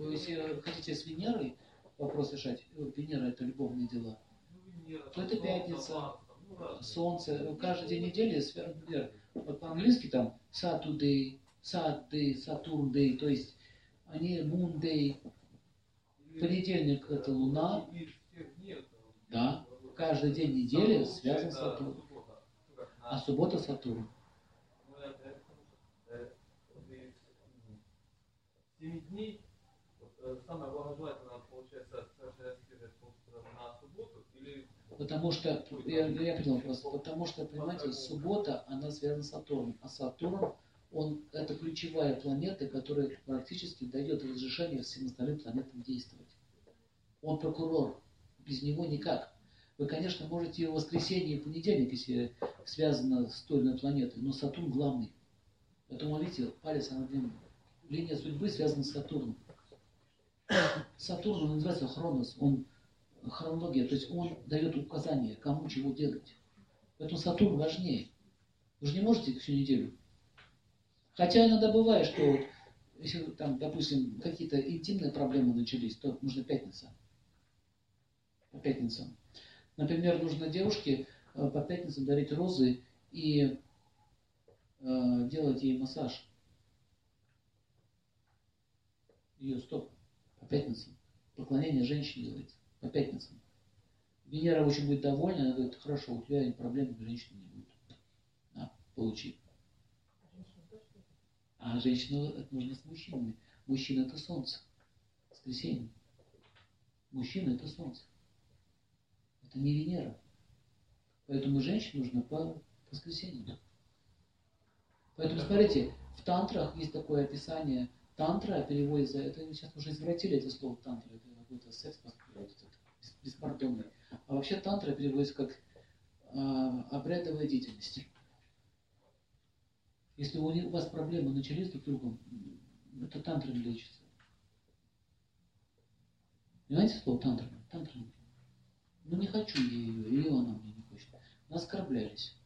Вы, если хотите с Венерой вопрос решать, э, Венера это любовные дела, то это пятница, солнце. Каждый день недели, например, вот по-английски там Saturday, Saturday, Saturday, то есть они Moon Day. Понедельник это Луна. Да. Каждый день недели связан с Сатурном. А суббота Сатурн. Семи дней самое благожелательное получается на субботу или Потому что, я, я понял вопрос, потому что, понимаете, суббота, она связана с Сатурном, а Сатурн, он, это ключевая планета, которая практически дает разрешение всем остальным планетам действовать. Он прокурор, без него никак. Вы, конечно, можете в воскресенье и понедельник, если связано с той или планетой, но Сатурн главный. Поэтому, видите, палец, она длинная. Линия судьбы связана с Сатурном. Сатурн, он называется Хронос, он хронология, то есть он дает указания, кому чего делать. Поэтому Сатурн важнее. Вы же не можете всю неделю. Хотя иногда бывает, что вот, если там, допустим, какие-то интимные проблемы начались, то нужно пятница. По пятницам. Например, нужно девушке э, по пятницам дарить розы и э, делать ей массаж. Ее стоп. По пятницам. Поклонение женщине делается по пятницам. Венера очень будет довольна, она говорит, хорошо, у тебя проблем с женщиной не будет. На, получи. А женщину это нужно с мужчинами. Мужчина это солнце. Воскресенье. Мужчина это солнце. Это не Венера. Поэтому женщине нужно по воскресеньям. Поэтому, смотрите, в тантрах есть такое описание. Тантра переводится, это сейчас уже извратили это слово тантра, это какой-то секс, беспардонный. А вообще тантра переводится как э, обрядовая деятельность. Если у вас проблемы начались друг с другом, это тантра лечится. Понимаете слово тантра? Тантра. Ну не хочу я ее, и она мне не хочет. Мы оскорблялись.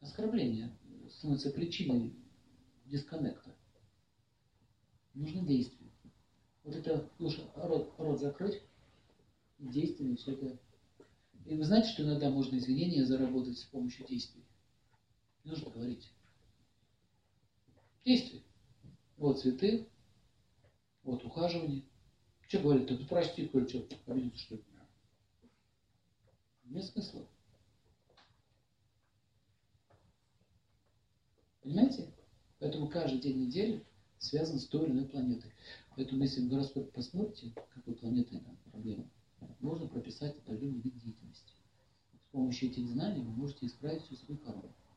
Оскорбление становится причиной дисконнекта. Нужно действие. Вот это лучше рот, рот закрыть, действиями все это. И вы знаете, что иногда можно извинения заработать с помощью действий? Не нужно говорить. Действия. Вот цветы, вот ухаживание. Что говорит? Ты прости, Коль, что, обиделся, что ли? Нет смысла. Понимаете? Поэтому каждый день недели связан с той или иной планетой. Поэтому если в гороскоп посмотрите, какой планетой там проблема, можно прописать определенный вид деятельности. С помощью этих знаний вы можете исправить всю свою корону.